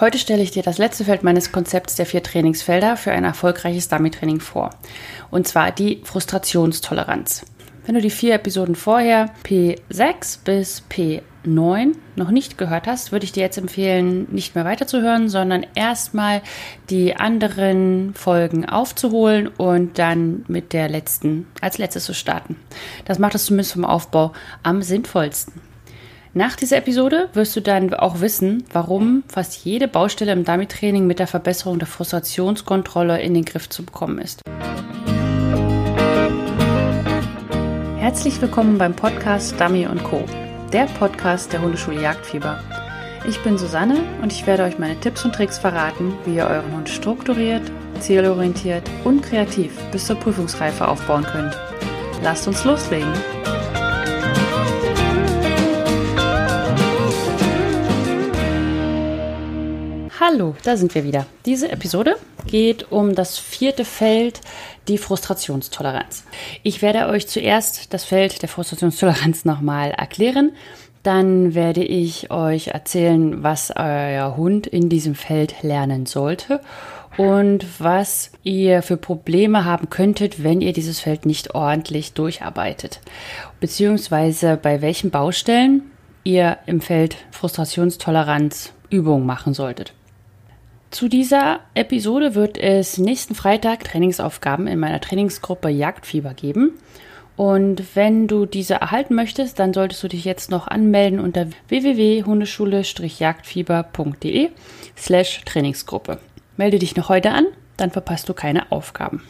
Heute stelle ich dir das letzte Feld meines Konzepts der vier Trainingsfelder für ein erfolgreiches Dummy-Training vor. Und zwar die Frustrationstoleranz. Wenn du die vier Episoden vorher P6 bis P9 noch nicht gehört hast, würde ich dir jetzt empfehlen, nicht mehr weiterzuhören, sondern erstmal die anderen Folgen aufzuholen und dann mit der letzten als letztes zu starten. Das macht es zumindest vom Aufbau am sinnvollsten. Nach dieser Episode wirst du dann auch wissen, warum fast jede Baustelle im Dummy-Training mit der Verbesserung der Frustrationskontrolle in den Griff zu bekommen ist. Herzlich willkommen beim Podcast Dummy Co., der Podcast der Hundeschule Jagdfieber. Ich bin Susanne und ich werde euch meine Tipps und Tricks verraten, wie ihr euren Hund strukturiert, zielorientiert und kreativ bis zur Prüfungsreife aufbauen könnt. Lasst uns loslegen! Hallo, da sind wir wieder. Diese Episode geht um das vierte Feld, die Frustrationstoleranz. Ich werde euch zuerst das Feld der Frustrationstoleranz nochmal erklären. Dann werde ich euch erzählen, was euer Hund in diesem Feld lernen sollte und was ihr für Probleme haben könntet, wenn ihr dieses Feld nicht ordentlich durcharbeitet. Beziehungsweise bei welchen Baustellen ihr im Feld Frustrationstoleranz Übungen machen solltet. Zu dieser Episode wird es nächsten Freitag Trainingsaufgaben in meiner Trainingsgruppe Jagdfieber geben. Und wenn du diese erhalten möchtest, dann solltest du dich jetzt noch anmelden unter www.hundeschule-jagdfieber.de slash Trainingsgruppe. Melde dich noch heute an, dann verpasst du keine Aufgaben.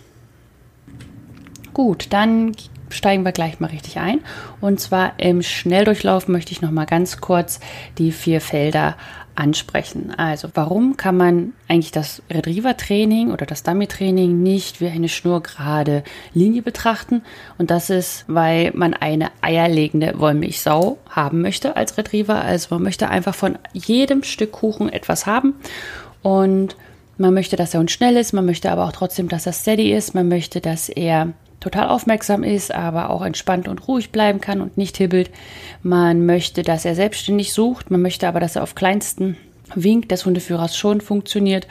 Gut, dann steigen wir gleich mal richtig ein. Und zwar im Schnelldurchlauf möchte ich noch mal ganz kurz die vier Felder ansprechen. Also warum kann man eigentlich das Retriever-Training oder das Dummy-Training nicht wie eine schnurgerade Linie betrachten? Und das ist, weil man eine eierlegende Wollmilchsau haben möchte als Retriever. Also man möchte einfach von jedem Stück Kuchen etwas haben und man möchte, dass er uns schnell ist, man möchte aber auch trotzdem, dass er steady ist, man möchte, dass er total aufmerksam ist, aber auch entspannt und ruhig bleiben kann und nicht hibbelt. Man möchte, dass er selbstständig sucht, man möchte aber, dass er auf kleinsten Wink des Hundeführers schon funktioniert.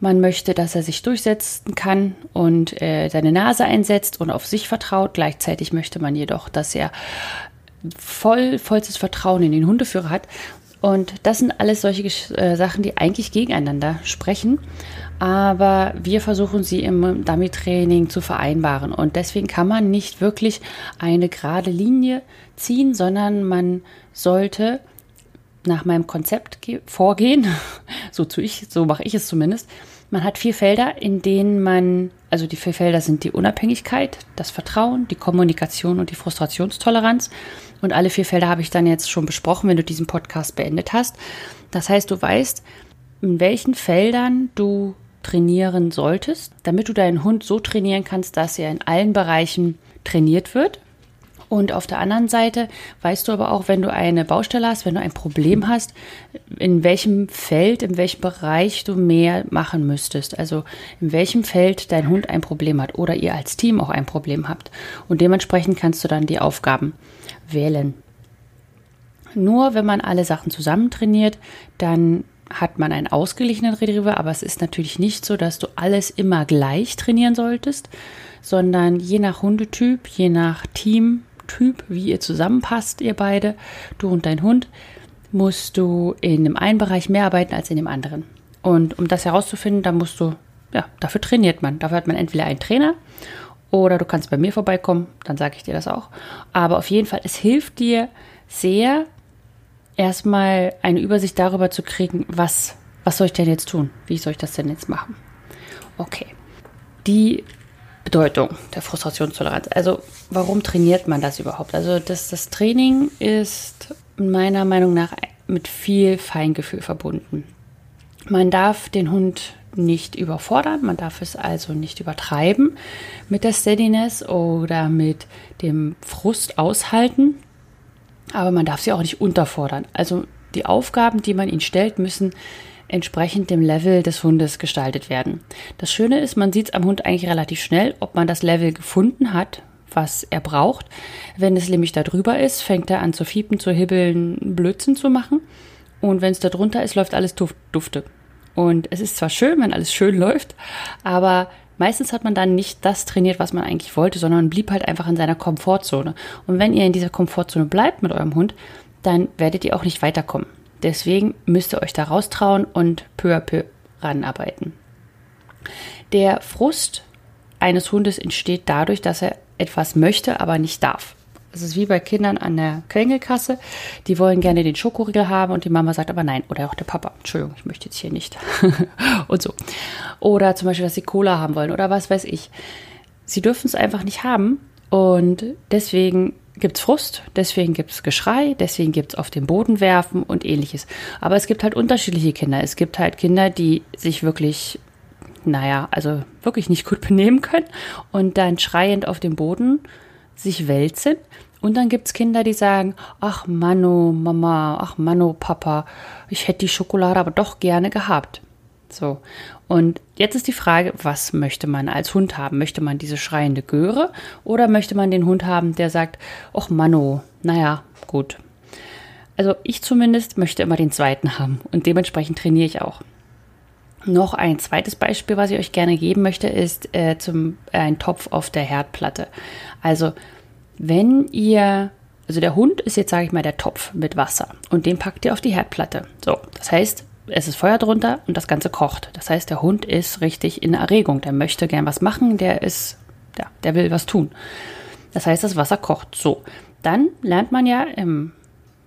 Man möchte, dass er sich durchsetzen kann und äh, seine Nase einsetzt und auf sich vertraut. Gleichzeitig möchte man jedoch, dass er voll, vollstes Vertrauen in den Hundeführer hat. Und das sind alles solche äh, Sachen, die eigentlich gegeneinander sprechen aber wir versuchen sie im Dummy-Training zu vereinbaren. Und deswegen kann man nicht wirklich eine gerade Linie ziehen, sondern man sollte nach meinem Konzept vorgehen. So, zu ich, so mache ich es zumindest. Man hat vier Felder, in denen man, also die vier Felder sind die Unabhängigkeit, das Vertrauen, die Kommunikation und die Frustrationstoleranz. Und alle vier Felder habe ich dann jetzt schon besprochen, wenn du diesen Podcast beendet hast. Das heißt, du weißt, in welchen Feldern du trainieren solltest, damit du deinen Hund so trainieren kannst, dass er in allen Bereichen trainiert wird. Und auf der anderen Seite weißt du aber auch, wenn du eine Baustelle hast, wenn du ein Problem hast, in welchem Feld, in welchem Bereich du mehr machen müsstest. Also in welchem Feld dein Hund ein Problem hat oder ihr als Team auch ein Problem habt. Und dementsprechend kannst du dann die Aufgaben wählen. Nur wenn man alle Sachen zusammen trainiert, dann hat man einen ausgeglichenen Retriever, aber es ist natürlich nicht so, dass du alles immer gleich trainieren solltest, sondern je nach Hundetyp, je nach Teamtyp, wie ihr zusammenpasst, ihr beide, du und dein Hund, musst du in dem einen Bereich mehr arbeiten als in dem anderen. Und um das herauszufinden, da musst du, ja, dafür trainiert man. Dafür hat man entweder einen Trainer oder du kannst bei mir vorbeikommen, dann sage ich dir das auch. Aber auf jeden Fall, es hilft dir sehr, erstmal eine Übersicht darüber zu kriegen, was, was soll ich denn jetzt tun? Wie soll ich das denn jetzt machen? Okay. Die Bedeutung der Frustrationstoleranz. Also warum trainiert man das überhaupt? Also das, das Training ist meiner Meinung nach mit viel Feingefühl verbunden. Man darf den Hund nicht überfordern, man darf es also nicht übertreiben mit der Steadiness oder mit dem Frust aushalten. Aber man darf sie auch nicht unterfordern. Also die Aufgaben, die man ihnen stellt, müssen entsprechend dem Level des Hundes gestaltet werden. Das Schöne ist, man sieht es am Hund eigentlich relativ schnell, ob man das Level gefunden hat, was er braucht. Wenn es nämlich da drüber ist, fängt er an zu fiepen, zu hibbeln, Blödsinn zu machen. Und wenn es da drunter ist, läuft alles dufte. Und es ist zwar schön, wenn alles schön läuft, aber meistens hat man dann nicht das trainiert, was man eigentlich wollte, sondern blieb halt einfach in seiner Komfortzone. Und wenn ihr in dieser Komfortzone bleibt mit eurem Hund, dann werdet ihr auch nicht weiterkommen. Deswegen müsst ihr euch da raustrauen und peu à peu ranarbeiten. Der Frust eines Hundes entsteht dadurch, dass er etwas möchte, aber nicht darf. Das ist wie bei Kindern an der Quengelkasse. Die wollen gerne den Schokoriegel haben und die Mama sagt aber nein. Oder auch der Papa. Entschuldigung, ich möchte jetzt hier nicht. und so. Oder zum Beispiel, dass sie Cola haben wollen oder was weiß ich. Sie dürfen es einfach nicht haben und deswegen gibt es Frust, deswegen gibt es Geschrei, deswegen gibt es auf den Boden werfen und ähnliches. Aber es gibt halt unterschiedliche Kinder. Es gibt halt Kinder, die sich wirklich, naja, also wirklich nicht gut benehmen können und dann schreiend auf dem Boden sich wälzen. Und dann gibt es Kinder, die sagen, ach Mano, Mama, ach Mano, Papa, ich hätte die Schokolade aber doch gerne gehabt. So. Und jetzt ist die Frage, was möchte man als Hund haben? Möchte man diese schreiende Göre oder möchte man den Hund haben, der sagt, ach Mano, naja, gut. Also ich zumindest möchte immer den zweiten haben und dementsprechend trainiere ich auch. Noch ein zweites Beispiel, was ich euch gerne geben möchte, ist äh, zum, äh, ein Topf auf der Herdplatte. Also wenn ihr, also der Hund ist jetzt, sage ich mal, der Topf mit Wasser und den packt ihr auf die Herdplatte. So, das heißt, es ist Feuer drunter und das Ganze kocht. Das heißt, der Hund ist richtig in Erregung. Der möchte gern was machen, der ist, ja, der will was tun. Das heißt, das Wasser kocht. So, dann lernt man ja im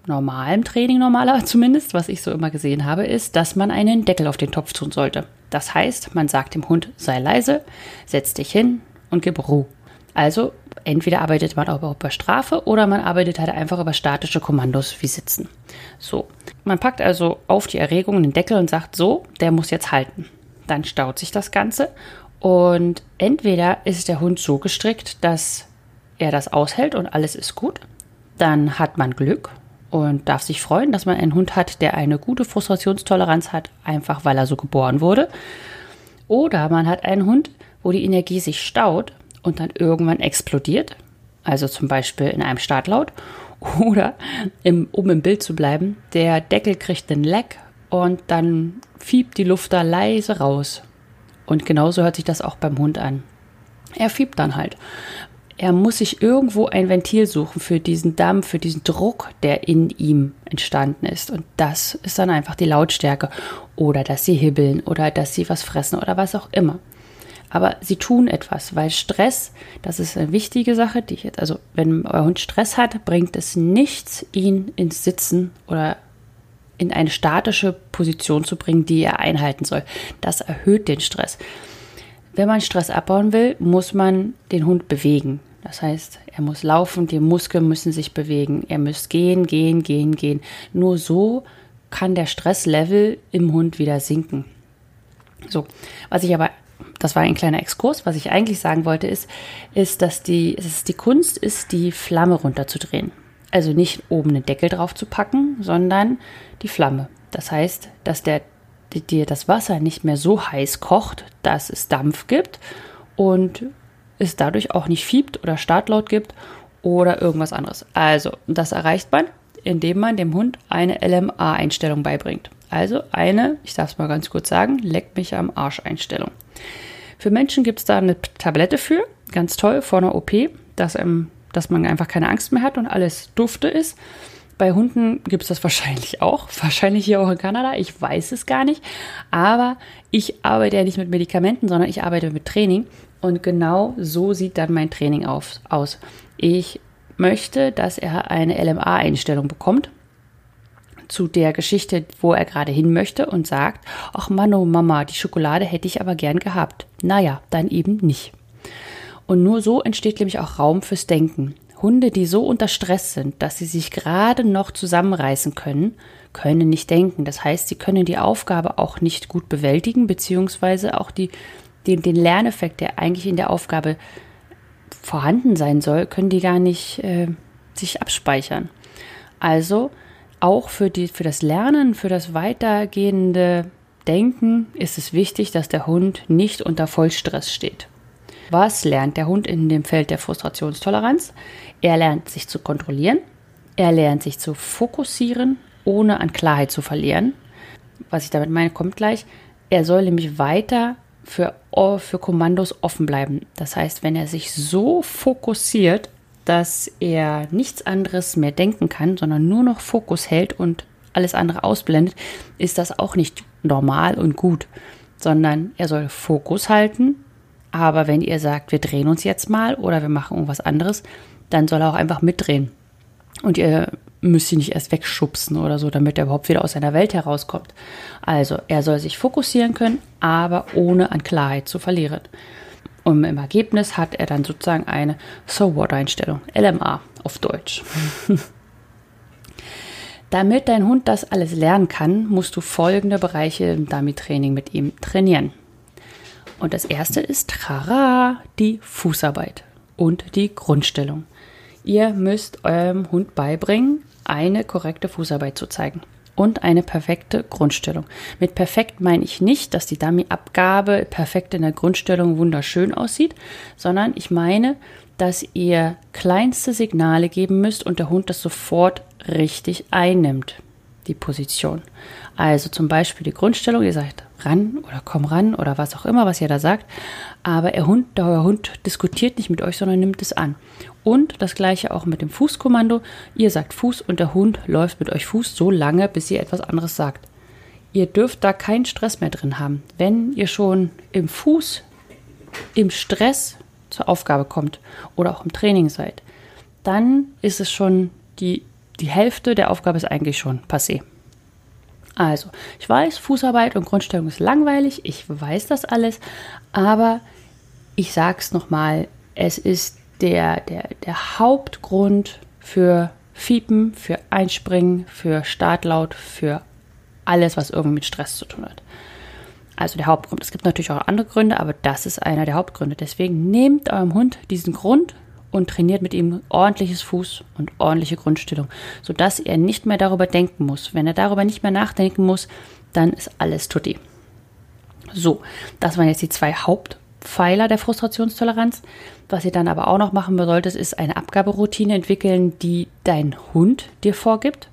normalen Training, normaler zumindest, was ich so immer gesehen habe, ist, dass man einen Deckel auf den Topf tun sollte. Das heißt, man sagt dem Hund, sei leise, setz dich hin und gib Ruhe. Also entweder arbeitet man auch über Strafe oder man arbeitet halt einfach über statische Kommandos wie Sitzen. So, man packt also auf die Erregung den Deckel und sagt so, der muss jetzt halten. Dann staut sich das Ganze und entweder ist der Hund so gestrickt, dass er das aushält und alles ist gut. Dann hat man Glück und darf sich freuen, dass man einen Hund hat, der eine gute Frustrationstoleranz hat, einfach weil er so geboren wurde. Oder man hat einen Hund, wo die Energie sich staut und dann irgendwann explodiert, also zum Beispiel in einem Startlaut. Oder, im, um im Bild zu bleiben, der Deckel kriegt den Leck und dann fiebt die Luft da leise raus. Und genauso hört sich das auch beim Hund an. Er fiebt dann halt er muss sich irgendwo ein Ventil suchen für diesen Dampf, für diesen Druck, der in ihm entstanden ist. Und das ist dann einfach die Lautstärke. Oder dass sie hibbeln oder dass sie was fressen oder was auch immer. Aber sie tun etwas, weil Stress, das ist eine wichtige Sache, die ich jetzt, also wenn euer Hund Stress hat, bringt es nichts, ihn ins Sitzen oder in eine statische Position zu bringen, die er einhalten soll. Das erhöht den Stress. Wenn man Stress abbauen will, muss man den Hund bewegen. Das heißt, er muss laufen, die Muskeln müssen sich bewegen, er muss gehen, gehen, gehen, gehen. Nur so kann der Stresslevel im Hund wieder sinken. So, was ich aber, das war ein kleiner Exkurs, was ich eigentlich sagen wollte, ist, ist, dass die, dass die Kunst ist, die Flamme runterzudrehen. Also nicht oben einen Deckel drauf zu packen, sondern die Flamme. Das heißt, dass der, dir das Wasser nicht mehr so heiß kocht, dass es Dampf gibt und es dadurch auch nicht fiebt oder Startlaut gibt oder irgendwas anderes. Also, das erreicht man, indem man dem Hund eine LMA-Einstellung beibringt. Also eine, ich darf es mal ganz kurz sagen, leck mich am Arsch-Einstellung. Für Menschen gibt es da eine Tablette für, ganz toll, vor einer OP, dass, ähm, dass man einfach keine Angst mehr hat und alles dufte ist. Bei Hunden gibt es das wahrscheinlich auch, wahrscheinlich hier auch in Kanada, ich weiß es gar nicht. Aber ich arbeite ja nicht mit Medikamenten, sondern ich arbeite mit Training und genau so sieht dann mein Training auf, aus. Ich möchte, dass er eine LMA-Einstellung bekommt zu der Geschichte, wo er gerade hin möchte und sagt, ach Mano, Mama, die Schokolade hätte ich aber gern gehabt. Naja, dann eben nicht. Und nur so entsteht nämlich auch Raum fürs Denken. Hunde, die so unter Stress sind, dass sie sich gerade noch zusammenreißen können, können nicht denken. Das heißt, sie können die Aufgabe auch nicht gut bewältigen, beziehungsweise auch die den, den Lerneffekt, der eigentlich in der Aufgabe vorhanden sein soll, können die gar nicht äh, sich abspeichern. Also auch für, die, für das Lernen, für das weitergehende Denken ist es wichtig, dass der Hund nicht unter Vollstress steht. Was lernt der Hund in dem Feld der Frustrationstoleranz? Er lernt sich zu kontrollieren, er lernt sich zu fokussieren, ohne an Klarheit zu verlieren. Was ich damit meine, kommt gleich. Er soll nämlich weiter für, für Kommandos offen bleiben. Das heißt, wenn er sich so fokussiert, dass er nichts anderes mehr denken kann, sondern nur noch Fokus hält und alles andere ausblendet, ist das auch nicht normal und gut, sondern er soll Fokus halten. Aber wenn ihr sagt, wir drehen uns jetzt mal oder wir machen irgendwas anderes, dann soll er auch einfach mitdrehen. Und ihr müsst ihn nicht erst wegschubsen oder so, damit er überhaupt wieder aus seiner Welt herauskommt. Also, er soll sich fokussieren können, aber ohne an Klarheit zu verlieren. Und im Ergebnis hat er dann sozusagen eine So-What-Einstellung, LMA auf Deutsch. Damit dein Hund das alles lernen kann, musst du folgende Bereiche im Dummy-Training mit ihm trainieren. Und das erste ist Trara, die Fußarbeit und die Grundstellung. Ihr müsst eurem Hund beibringen, eine korrekte Fußarbeit zu zeigen und eine perfekte Grundstellung. Mit perfekt meine ich nicht, dass die Dummy-Abgabe perfekt in der Grundstellung wunderschön aussieht, sondern ich meine, dass ihr kleinste Signale geben müsst und der Hund das sofort richtig einnimmt, die Position. Also zum Beispiel die Grundstellung, ihr sagt ran oder komm ran oder was auch immer, was ihr da sagt, aber der Hund, der Hund diskutiert nicht mit euch, sondern nimmt es an. Und das gleiche auch mit dem Fußkommando. Ihr sagt Fuß und der Hund läuft mit euch Fuß so lange, bis ihr etwas anderes sagt. Ihr dürft da keinen Stress mehr drin haben. Wenn ihr schon im Fuß im Stress zur Aufgabe kommt oder auch im Training seid, dann ist es schon die, die Hälfte der Aufgabe ist eigentlich schon passé. Also, ich weiß, Fußarbeit und Grundstellung ist langweilig, ich weiß das alles, aber ich sag's nochmal, es ist der, der, der Hauptgrund für Fiepen, für Einspringen, für Startlaut, für alles, was irgendwie mit Stress zu tun hat. Also der Hauptgrund. Es gibt natürlich auch andere Gründe, aber das ist einer der Hauptgründe. Deswegen nehmt eurem Hund diesen Grund und trainiert mit ihm ordentliches Fuß und ordentliche Grundstellung, sodass er nicht mehr darüber denken muss. Wenn er darüber nicht mehr nachdenken muss, dann ist alles tutti. So, das waren jetzt die zwei Hauptpfeiler der Frustrationstoleranz. Was ihr dann aber auch noch machen solltet, ist eine Abgaberoutine entwickeln, die dein Hund dir vorgibt.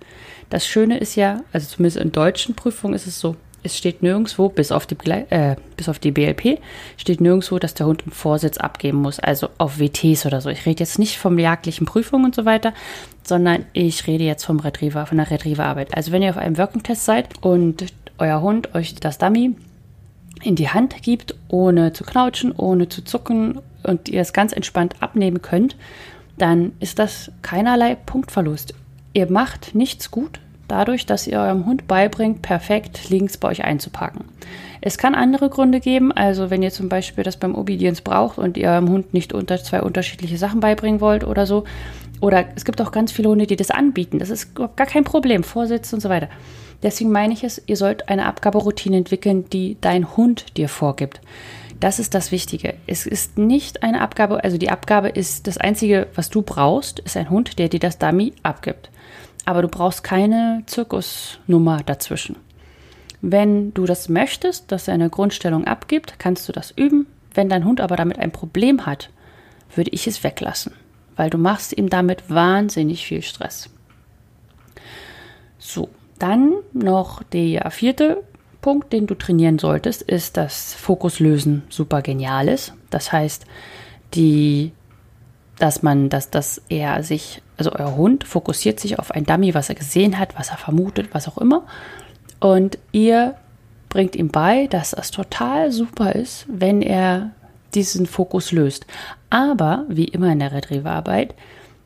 Das Schöne ist ja, also zumindest in deutschen Prüfungen ist es so, es steht nirgendwo, bis auf, die, äh, bis auf die BLP, steht nirgendwo, dass der Hund einen Vorsitz abgeben muss, also auf WTs oder so. Ich rede jetzt nicht vom jagdlichen Prüfungen und so weiter, sondern ich rede jetzt vom Retriever, von der Retrieverarbeit. Also wenn ihr auf einem Working-Test seid und euer Hund euch das Dummy in die Hand gibt, ohne zu knautschen, ohne zu zucken und ihr es ganz entspannt abnehmen könnt, dann ist das keinerlei Punktverlust. Ihr macht nichts gut, dadurch, dass ihr eurem Hund beibringt, perfekt links bei euch einzupacken. Es kann andere Gründe geben, also wenn ihr zum Beispiel das beim Obedience braucht und ihr eurem Hund nicht unter zwei unterschiedliche Sachen beibringen wollt oder so. Oder es gibt auch ganz viele Hunde, die das anbieten. Das ist gar kein Problem, Vorsitz und so weiter. Deswegen meine ich es, ihr sollt eine Abgaberoutine entwickeln, die dein Hund dir vorgibt. Das ist das Wichtige. Es ist nicht eine Abgabe, also die Abgabe ist das Einzige, was du brauchst, ist ein Hund, der dir das Dummy abgibt aber du brauchst keine Zirkusnummer dazwischen. Wenn du das möchtest, dass er eine Grundstellung abgibt, kannst du das üben. Wenn dein Hund aber damit ein Problem hat, würde ich es weglassen, weil du machst ihm damit wahnsinnig viel Stress. So, dann noch der vierte Punkt, den du trainieren solltest, ist das Fokuslösen super genial ist. Das heißt, die dass man, dass, dass er sich, also euer Hund fokussiert sich auf ein Dummy, was er gesehen hat, was er vermutet, was auch immer. Und ihr bringt ihm bei, dass das total super ist, wenn er diesen Fokus löst. Aber, wie immer in der Retrieverarbeit,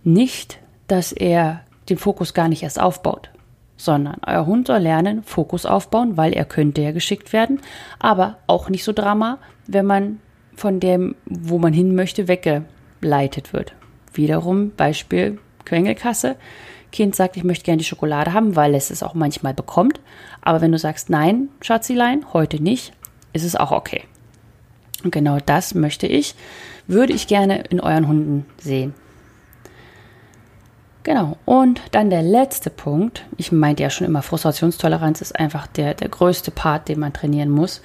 nicht, dass er den Fokus gar nicht erst aufbaut, sondern euer Hund soll lernen, Fokus aufbauen, weil er könnte ja geschickt werden, aber auch nicht so Drama, wenn man von dem, wo man hin möchte, wegge abgeleitet wird. Wiederum Beispiel Quengelkasse. Kind sagt, ich möchte gerne die Schokolade haben, weil es es auch manchmal bekommt. Aber wenn du sagst, nein, Schatzilein, heute nicht, ist es auch okay. Und genau das möchte ich, würde ich gerne in euren Hunden sehen. Genau. Und dann der letzte Punkt. Ich meinte ja schon immer, Frustrationstoleranz ist einfach der, der größte Part, den man trainieren muss,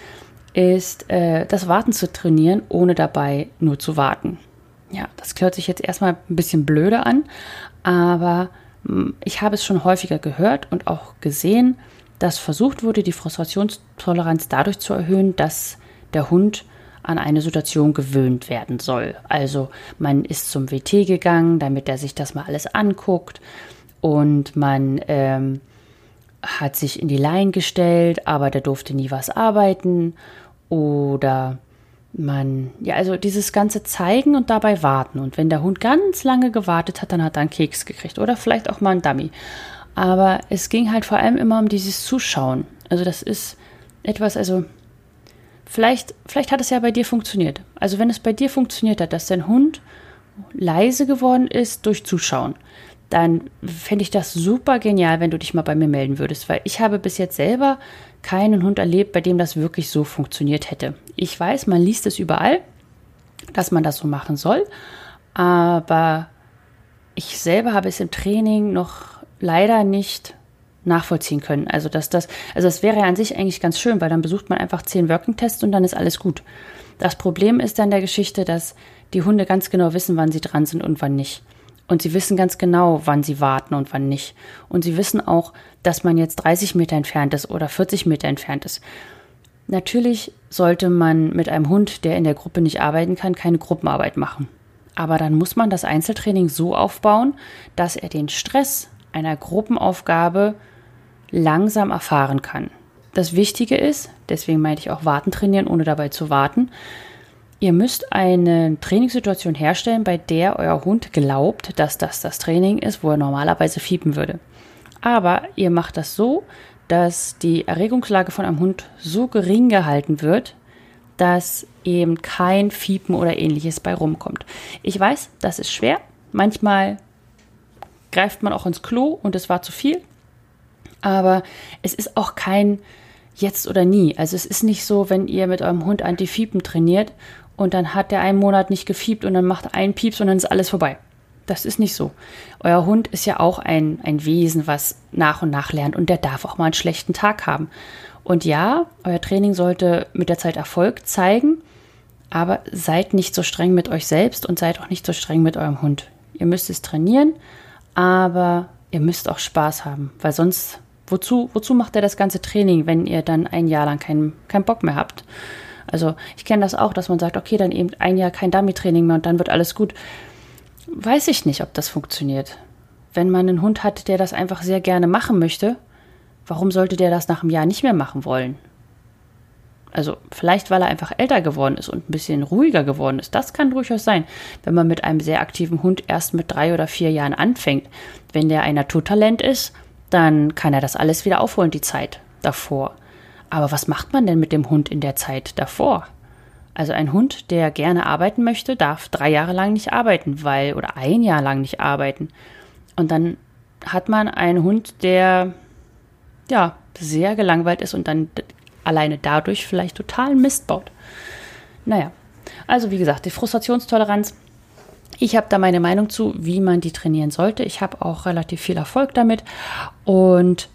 ist äh, das Warten zu trainieren, ohne dabei nur zu warten. Ja, das hört sich jetzt erstmal ein bisschen blöde an, aber hm, ich habe es schon häufiger gehört und auch gesehen, dass versucht wurde, die Frustrationstoleranz dadurch zu erhöhen, dass der Hund an eine Situation gewöhnt werden soll. Also man ist zum WT gegangen, damit er sich das mal alles anguckt und man ähm, hat sich in die Leine gestellt, aber der durfte nie was arbeiten oder man, ja, also dieses ganze Zeigen und dabei warten. Und wenn der Hund ganz lange gewartet hat, dann hat er einen Keks gekriegt oder vielleicht auch mal einen Dummy. Aber es ging halt vor allem immer um dieses Zuschauen. Also das ist etwas, also vielleicht, vielleicht hat es ja bei dir funktioniert. Also wenn es bei dir funktioniert hat, dass dein Hund leise geworden ist durch Zuschauen, dann fände ich das super genial, wenn du dich mal bei mir melden würdest, weil ich habe bis jetzt selber keinen Hund erlebt, bei dem das wirklich so funktioniert hätte. Ich weiß, man liest es überall, dass man das so machen soll, aber ich selber habe es im Training noch leider nicht nachvollziehen können. Also dass das, also das wäre ja an sich eigentlich ganz schön, weil dann besucht man einfach zehn Working-Tests und dann ist alles gut. Das Problem ist dann der Geschichte, dass die Hunde ganz genau wissen, wann sie dran sind und wann nicht. Und sie wissen ganz genau, wann sie warten und wann nicht. Und sie wissen auch, dass man jetzt 30 Meter entfernt ist oder 40 Meter entfernt ist. Natürlich sollte man mit einem Hund, der in der Gruppe nicht arbeiten kann, keine Gruppenarbeit machen. Aber dann muss man das Einzeltraining so aufbauen, dass er den Stress einer Gruppenaufgabe langsam erfahren kann. Das Wichtige ist, deswegen meinte ich auch warten trainieren, ohne dabei zu warten, Ihr müsst eine Trainingssituation herstellen, bei der euer Hund glaubt, dass das das Training ist, wo er normalerweise fiepen würde. Aber ihr macht das so, dass die Erregungslage von einem Hund so gering gehalten wird, dass eben kein Fiepen oder ähnliches bei rumkommt. Ich weiß, das ist schwer. Manchmal greift man auch ins Klo und es war zu viel. Aber es ist auch kein jetzt oder nie. Also es ist nicht so, wenn ihr mit eurem Hund Antifiepen trainiert und dann hat der einen Monat nicht gefiebt und dann macht ein Pieps und dann ist alles vorbei. Das ist nicht so. Euer Hund ist ja auch ein, ein Wesen, was nach und nach lernt und der darf auch mal einen schlechten Tag haben. Und ja, euer Training sollte mit der Zeit Erfolg zeigen, aber seid nicht so streng mit euch selbst und seid auch nicht so streng mit eurem Hund. Ihr müsst es trainieren, aber ihr müsst auch Spaß haben, weil sonst, wozu, wozu macht er das ganze Training, wenn ihr dann ein Jahr lang keinen kein Bock mehr habt? Also ich kenne das auch, dass man sagt, okay, dann eben ein Jahr kein Dummy-Training mehr und dann wird alles gut. Weiß ich nicht, ob das funktioniert. Wenn man einen Hund hat, der das einfach sehr gerne machen möchte, warum sollte der das nach einem Jahr nicht mehr machen wollen? Also vielleicht, weil er einfach älter geworden ist und ein bisschen ruhiger geworden ist. Das kann durchaus sein, wenn man mit einem sehr aktiven Hund erst mit drei oder vier Jahren anfängt. Wenn der ein Naturtalent ist, dann kann er das alles wieder aufholen, die Zeit davor. Aber was macht man denn mit dem Hund in der Zeit davor? Also ein Hund, der gerne arbeiten möchte, darf drei Jahre lang nicht arbeiten, weil oder ein Jahr lang nicht arbeiten. Und dann hat man einen Hund, der ja sehr gelangweilt ist und dann alleine dadurch vielleicht total Mist baut. Naja, also wie gesagt, die Frustrationstoleranz. Ich habe da meine Meinung zu, wie man die trainieren sollte. Ich habe auch relativ viel Erfolg damit und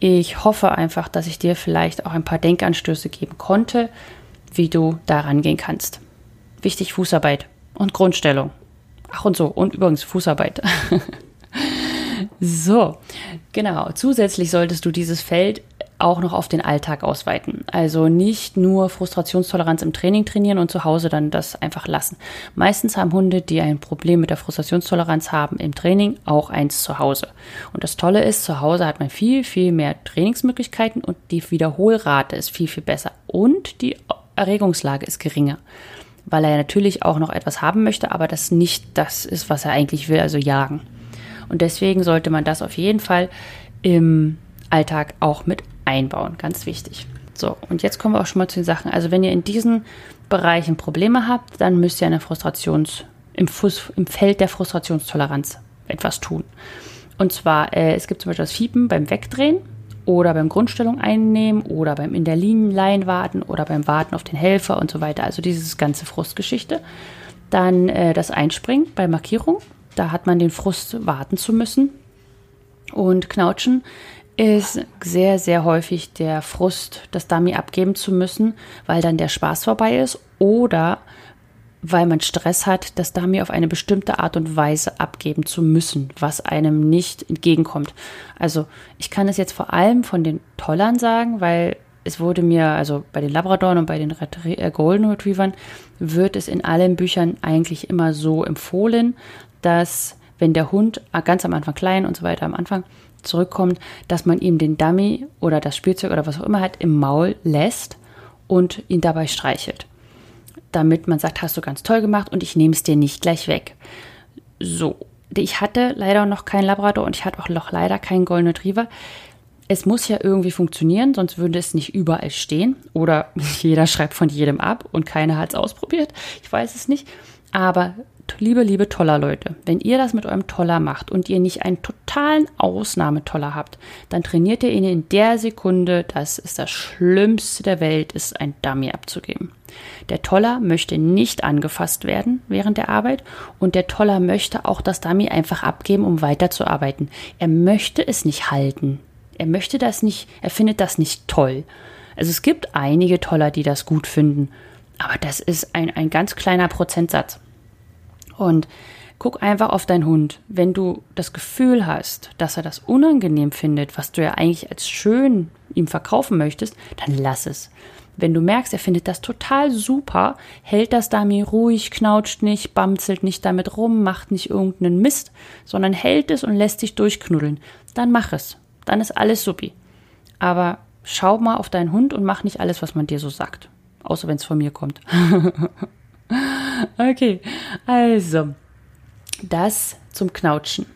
ich hoffe einfach, dass ich dir vielleicht auch ein paar Denkanstöße geben konnte, wie du da rangehen kannst. Wichtig Fußarbeit und Grundstellung. Ach und so, und übrigens Fußarbeit. so, genau. Zusätzlich solltest du dieses Feld auch noch auf den Alltag ausweiten. Also nicht nur Frustrationstoleranz im Training trainieren und zu Hause dann das einfach lassen. Meistens haben Hunde, die ein Problem mit der Frustrationstoleranz haben im Training, auch eins zu Hause. Und das Tolle ist, zu Hause hat man viel, viel mehr Trainingsmöglichkeiten und die Wiederholrate ist viel, viel besser. Und die Erregungslage ist geringer. Weil er natürlich auch noch etwas haben möchte, aber das nicht das ist, was er eigentlich will, also jagen. Und deswegen sollte man das auf jeden Fall im Alltag auch mit einbauen. Ganz wichtig. So, und jetzt kommen wir auch schon mal zu den Sachen. Also, wenn ihr in diesen Bereichen Probleme habt, dann müsst ihr eine Frustrations, im, Fuß, im Feld der Frustrationstoleranz etwas tun. Und zwar, äh, es gibt zum Beispiel das Fiepen beim Wegdrehen oder beim Grundstellung einnehmen oder beim in der Linienlein warten oder beim Warten auf den Helfer und so weiter. Also dieses ganze Frustgeschichte. Dann äh, das Einspringen bei Markierung. Da hat man den Frust warten zu müssen. Und Knautschen ist sehr, sehr häufig der Frust, das Dummy abgeben zu müssen, weil dann der Spaß vorbei ist oder weil man Stress hat, das Dummy auf eine bestimmte Art und Weise abgeben zu müssen, was einem nicht entgegenkommt. Also ich kann es jetzt vor allem von den Tollern sagen, weil es wurde mir, also bei den Labradoren und bei den Retrie äh, Golden Retrievern, wird es in allen Büchern eigentlich immer so empfohlen, dass wenn der Hund äh, ganz am Anfang klein und so weiter am Anfang zurückkommt, dass man ihm den Dummy oder das Spielzeug oder was auch immer hat im Maul lässt und ihn dabei streichelt damit man sagt, hast du ganz toll gemacht und ich nehme es dir nicht gleich weg. So, ich hatte leider noch keinen Labrador und ich hatte auch noch leider keinen Golden Retriever. Es muss ja irgendwie funktionieren, sonst würde es nicht überall stehen. Oder jeder schreibt von jedem ab und keiner hat es ausprobiert. Ich weiß es nicht. Aber liebe, liebe Toller Leute, wenn ihr das mit eurem Toller macht und ihr nicht einen totalen Ausnahmetoller habt, dann trainiert ihr ihn in der Sekunde, dass es das Schlimmste der Welt ist, ein Dummy abzugeben. Der Toller möchte nicht angefasst werden während der Arbeit und der Toller möchte auch das Dummy einfach abgeben, um weiterzuarbeiten. Er möchte es nicht halten. Er möchte das nicht, er findet das nicht toll. Also es gibt einige Toller, die das gut finden, aber das ist ein, ein ganz kleiner Prozentsatz. Und guck einfach auf deinen Hund. Wenn du das Gefühl hast, dass er das unangenehm findet, was du ja eigentlich als schön ihm verkaufen möchtest, dann lass es. Wenn du merkst, er findet das total super, hält das Dummy ruhig, knautscht nicht, bamzelt nicht damit rum, macht nicht irgendeinen Mist, sondern hält es und lässt sich durchknuddeln, dann mach es. Dann ist alles supi. Aber schau mal auf deinen Hund und mach nicht alles, was man dir so sagt. Außer wenn es von mir kommt. okay, also das zum Knautschen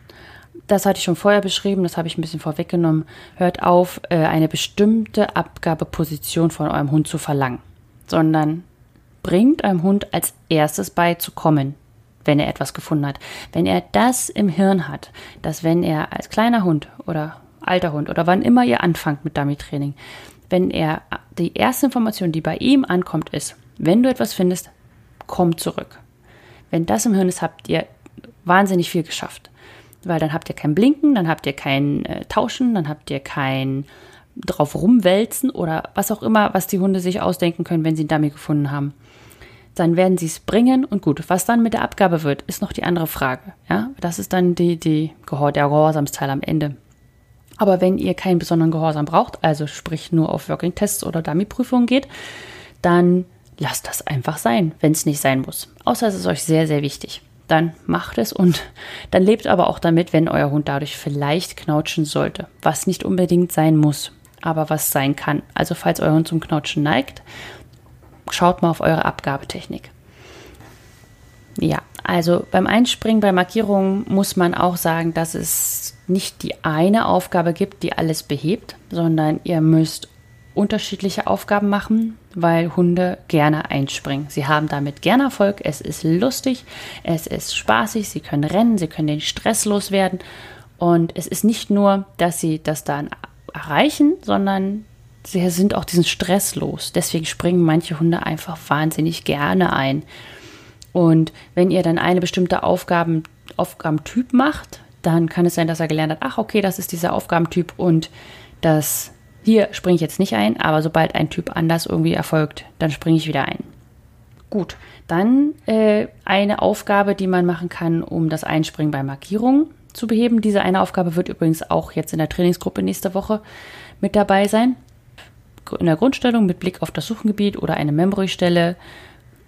das hatte ich schon vorher beschrieben, das habe ich ein bisschen vorweggenommen. Hört auf, äh, eine bestimmte Abgabeposition von eurem Hund zu verlangen, sondern bringt eurem Hund als erstes bei zu kommen, wenn er etwas gefunden hat. Wenn er das im Hirn hat, dass wenn er als kleiner Hund oder alter Hund oder wann immer ihr anfangt mit Dummy-Training, wenn er die erste Information, die bei ihm ankommt, ist, wenn du etwas findest, komm zurück. Wenn das im Hirn ist, habt ihr wahnsinnig viel geschafft weil dann habt ihr kein Blinken, dann habt ihr kein äh, Tauschen, dann habt ihr kein drauf rumwälzen oder was auch immer, was die Hunde sich ausdenken können, wenn sie einen Dummy gefunden haben. Dann werden sie es bringen und gut. Was dann mit der Abgabe wird, ist noch die andere Frage. Ja, das ist dann die, die Gehor der Gehorsamsteil am Ende. Aber wenn ihr keinen besonderen Gehorsam braucht, also sprich nur auf Working-Tests oder Dummy-Prüfungen geht, dann lasst das einfach sein, wenn es nicht sein muss. Außer es ist euch sehr, sehr wichtig dann macht es und dann lebt aber auch damit, wenn euer Hund dadurch vielleicht knautschen sollte, was nicht unbedingt sein muss, aber was sein kann. Also falls euer Hund zum Knautschen neigt, schaut mal auf eure Abgabetechnik. Ja, also beim Einspringen bei Markierungen muss man auch sagen, dass es nicht die eine Aufgabe gibt, die alles behebt, sondern ihr müsst unterschiedliche Aufgaben machen, weil Hunde gerne einspringen. Sie haben damit gerne Erfolg, es ist lustig, es ist spaßig, sie können rennen, sie können den Stress loswerden und es ist nicht nur, dass sie das dann erreichen, sondern sie sind auch diesen Stress los. Deswegen springen manche Hunde einfach wahnsinnig gerne ein. Und wenn ihr dann eine bestimmte Aufgaben, Aufgabentyp macht, dann kann es sein, dass er gelernt hat, ach okay, das ist dieser Aufgabentyp und das hier springe ich jetzt nicht ein, aber sobald ein Typ anders irgendwie erfolgt, dann springe ich wieder ein. Gut, dann äh, eine Aufgabe, die man machen kann, um das Einspringen bei Markierungen zu beheben. Diese eine Aufgabe wird übrigens auch jetzt in der Trainingsgruppe nächste Woche mit dabei sein. In der Grundstellung mit Blick auf das Suchengebiet oder eine Memory-Stelle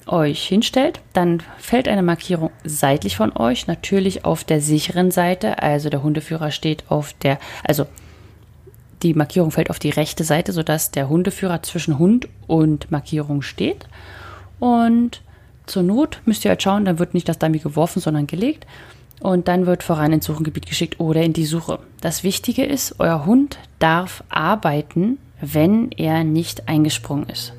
euch hinstellt, dann fällt eine Markierung seitlich von euch, natürlich auf der sicheren Seite. Also der Hundeführer steht auf der, also die Markierung fällt auf die rechte Seite, sodass der Hundeführer zwischen Hund und Markierung steht. Und zur Not müsst ihr halt schauen, dann wird nicht das Dummy geworfen, sondern gelegt. Und dann wird voran ins Suchengebiet geschickt oder in die Suche. Das Wichtige ist, euer Hund darf arbeiten, wenn er nicht eingesprungen ist.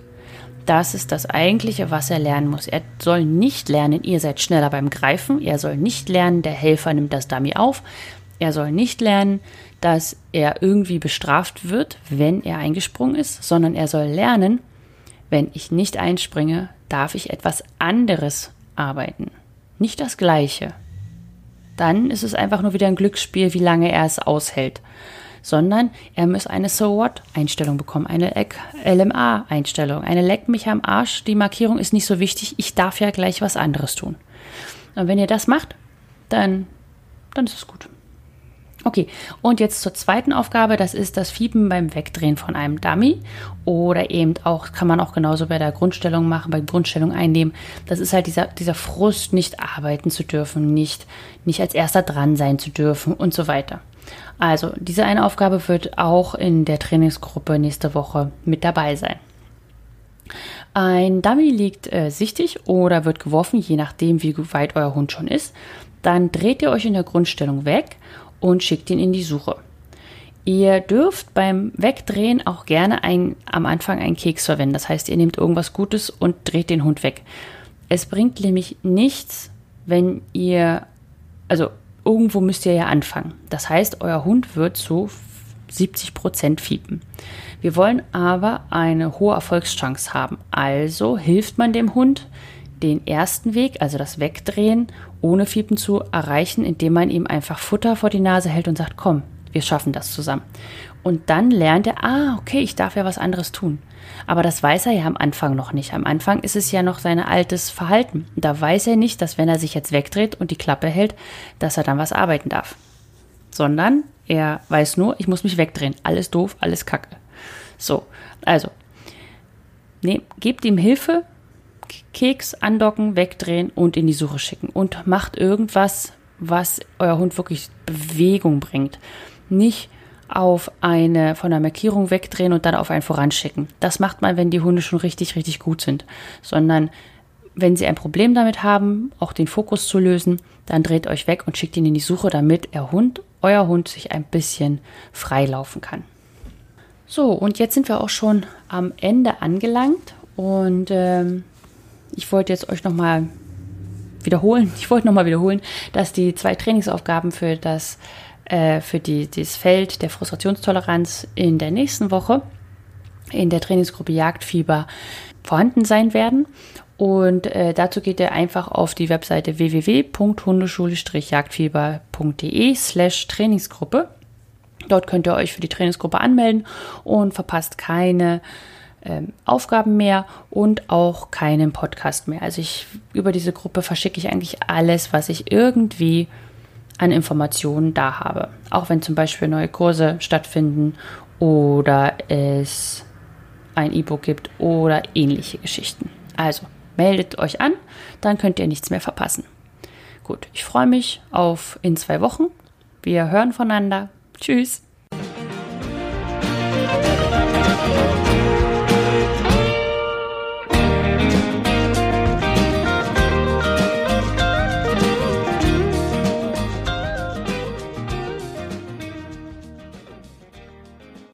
Das ist das Eigentliche, was er lernen muss. Er soll nicht lernen, ihr seid schneller beim Greifen. Er soll nicht lernen, der Helfer nimmt das Dummy auf. Er soll nicht lernen, dass er irgendwie bestraft wird, wenn er eingesprungen ist, sondern er soll lernen, wenn ich nicht einspringe, darf ich etwas anderes arbeiten. Nicht das gleiche. Dann ist es einfach nur wieder ein Glücksspiel, wie lange er es aushält. sondern er muss eine So What-Einstellung bekommen, eine LMA-Einstellung, eine Leck mich am Arsch, die Markierung ist nicht so wichtig, ich darf ja gleich was anderes tun. Und wenn ihr das macht, dann, dann ist es gut. Okay, und jetzt zur zweiten Aufgabe, das ist das Fiepen beim Wegdrehen von einem Dummy oder eben auch, kann man auch genauso bei der Grundstellung machen, bei Grundstellung einnehmen. Das ist halt dieser, dieser Frust, nicht arbeiten zu dürfen, nicht, nicht als erster dran sein zu dürfen und so weiter. Also, diese eine Aufgabe wird auch in der Trainingsgruppe nächste Woche mit dabei sein. Ein Dummy liegt äh, sichtig oder wird geworfen, je nachdem, wie weit euer Hund schon ist. Dann dreht ihr euch in der Grundstellung weg und schickt ihn in die Suche. Ihr dürft beim Wegdrehen auch gerne ein, am Anfang einen Keks verwenden. Das heißt, ihr nehmt irgendwas Gutes und dreht den Hund weg. Es bringt nämlich nichts, wenn ihr, also irgendwo müsst ihr ja anfangen. Das heißt, euer Hund wird zu 70 Prozent fiepen. Wir wollen aber eine hohe Erfolgschance haben. Also hilft man dem Hund, den ersten Weg, also das Wegdrehen, ohne Fiepen zu erreichen, indem man ihm einfach Futter vor die Nase hält und sagt, komm, wir schaffen das zusammen. Und dann lernt er, ah, okay, ich darf ja was anderes tun. Aber das weiß er ja am Anfang noch nicht. Am Anfang ist es ja noch sein altes Verhalten. Da weiß er nicht, dass wenn er sich jetzt wegdreht und die Klappe hält, dass er dann was arbeiten darf. Sondern er weiß nur, ich muss mich wegdrehen. Alles doof, alles kacke. So, also, ne, gebt ihm Hilfe, Keks andocken, wegdrehen und in die Suche schicken. Und macht irgendwas, was euer Hund wirklich Bewegung bringt. Nicht auf eine von der Markierung wegdrehen und dann auf einen voranschicken. Das macht man, wenn die Hunde schon richtig, richtig gut sind. Sondern wenn sie ein Problem damit haben, auch den Fokus zu lösen, dann dreht euch weg und schickt ihn in die Suche, damit er Hund, euer Hund sich ein bisschen freilaufen kann. So, und jetzt sind wir auch schon am Ende angelangt und ähm, ich wollte jetzt euch nochmal wiederholen, ich wollte nochmal wiederholen, dass die zwei Trainingsaufgaben für das, äh, für die, dieses Feld der Frustrationstoleranz in der nächsten Woche in der Trainingsgruppe Jagdfieber vorhanden sein werden. Und äh, dazu geht ihr einfach auf die Webseite www.hundeschule-jagdfieber.de slash Trainingsgruppe. Dort könnt ihr euch für die Trainingsgruppe anmelden und verpasst keine ähm, Aufgaben mehr und auch keinen Podcast mehr. Also ich über diese Gruppe verschicke ich eigentlich alles, was ich irgendwie an Informationen da habe. Auch wenn zum Beispiel neue Kurse stattfinden oder es ein E-Book gibt oder ähnliche Geschichten. Also meldet euch an, dann könnt ihr nichts mehr verpassen. Gut, ich freue mich auf in zwei Wochen. Wir hören voneinander. Tschüss.